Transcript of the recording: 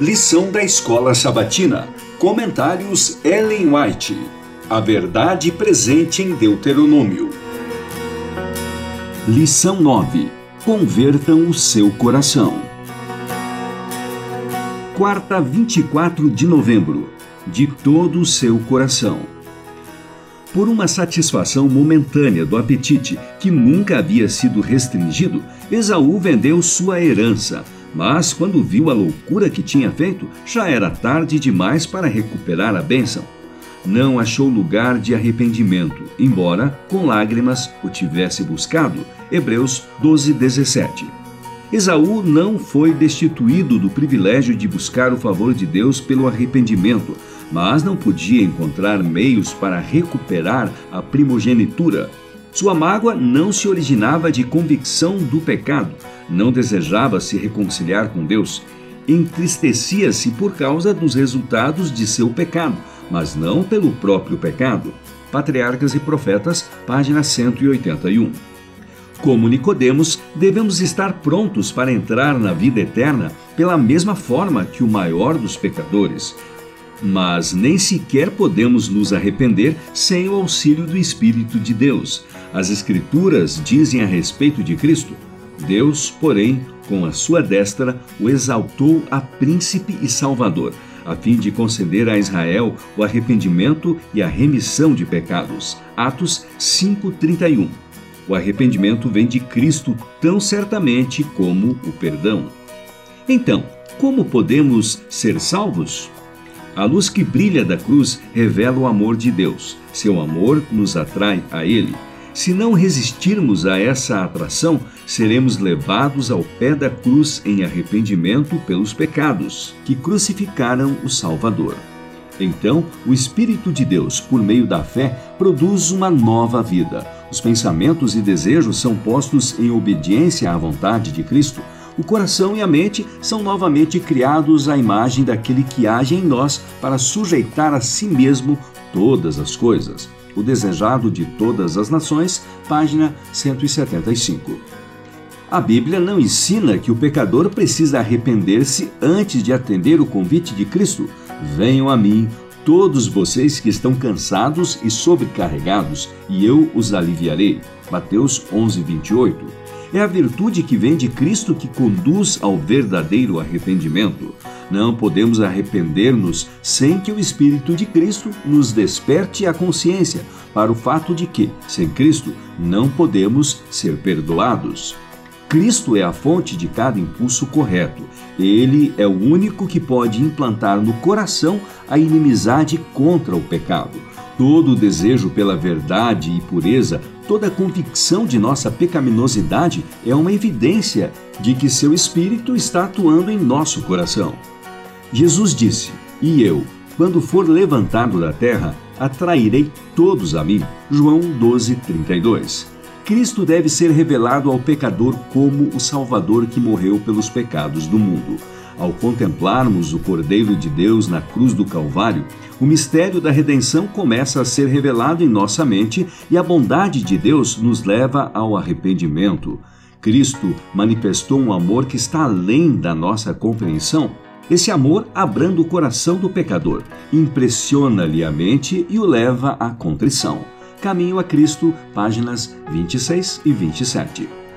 Lição da Escola Sabatina. Comentários Ellen White. A verdade presente em Deuteronômio. Lição 9. Convertam o seu coração. Quarta, 24 de novembro. De todo o seu coração. Por uma satisfação momentânea do apetite que nunca havia sido restringido, Esaú vendeu sua herança mas quando viu a loucura que tinha feito, já era tarde demais para recuperar a bênção. Não achou lugar de arrependimento, embora com lágrimas o tivesse buscado. Hebreus 12, 17. Esaú não foi destituído do privilégio de buscar o favor de Deus pelo arrependimento, mas não podia encontrar meios para recuperar a primogenitura. Sua mágoa não se originava de convicção do pecado, não desejava se reconciliar com Deus, entristecia-se por causa dos resultados de seu pecado, mas não pelo próprio pecado. Patriarcas e Profetas, página 181. Como Nicodemos, devemos estar prontos para entrar na vida eterna pela mesma forma que o maior dos pecadores. Mas nem sequer podemos nos arrepender sem o auxílio do Espírito de Deus. As Escrituras dizem a respeito de Cristo: Deus, porém, com a sua destra, o exaltou a príncipe e salvador, a fim de conceder a Israel o arrependimento e a remissão de pecados. Atos 5:31. O arrependimento vem de Cristo tão certamente como o perdão. Então, como podemos ser salvos? A luz que brilha da cruz revela o amor de Deus. Seu amor nos atrai a Ele. Se não resistirmos a essa atração, seremos levados ao pé da cruz em arrependimento pelos pecados que crucificaram o Salvador. Então, o Espírito de Deus, por meio da fé, produz uma nova vida. Os pensamentos e desejos são postos em obediência à vontade de Cristo. O coração e a mente são novamente criados à imagem daquele que age em nós para sujeitar a si mesmo todas as coisas. O Desejado de Todas as Nações, página 175. A Bíblia não ensina que o pecador precisa arrepender-se antes de atender o convite de Cristo. Venham a mim, todos vocês que estão cansados e sobrecarregados, e eu os aliviarei. Mateus 11, 28. É a virtude que vem de Cristo que conduz ao verdadeiro arrependimento. Não podemos arrepender-nos sem que o Espírito de Cristo nos desperte a consciência para o fato de que, sem Cristo, não podemos ser perdoados. Cristo é a fonte de cada impulso correto. Ele é o único que pode implantar no coração a inimizade contra o pecado. Todo o desejo pela verdade e pureza, toda a convicção de nossa pecaminosidade é uma evidência de que seu Espírito está atuando em nosso coração. Jesus disse: E eu, quando for levantado da terra, atrairei todos a mim. João 12, 32. Cristo deve ser revelado ao pecador como o Salvador que morreu pelos pecados do mundo. Ao contemplarmos o Cordeiro de Deus na cruz do Calvário, o mistério da redenção começa a ser revelado em nossa mente e a bondade de Deus nos leva ao arrependimento. Cristo manifestou um amor que está além da nossa compreensão esse amor abranda o coração do pecador, impressiona-lhe a mente e o leva à contrição. Caminho a Cristo, páginas 26 e 27.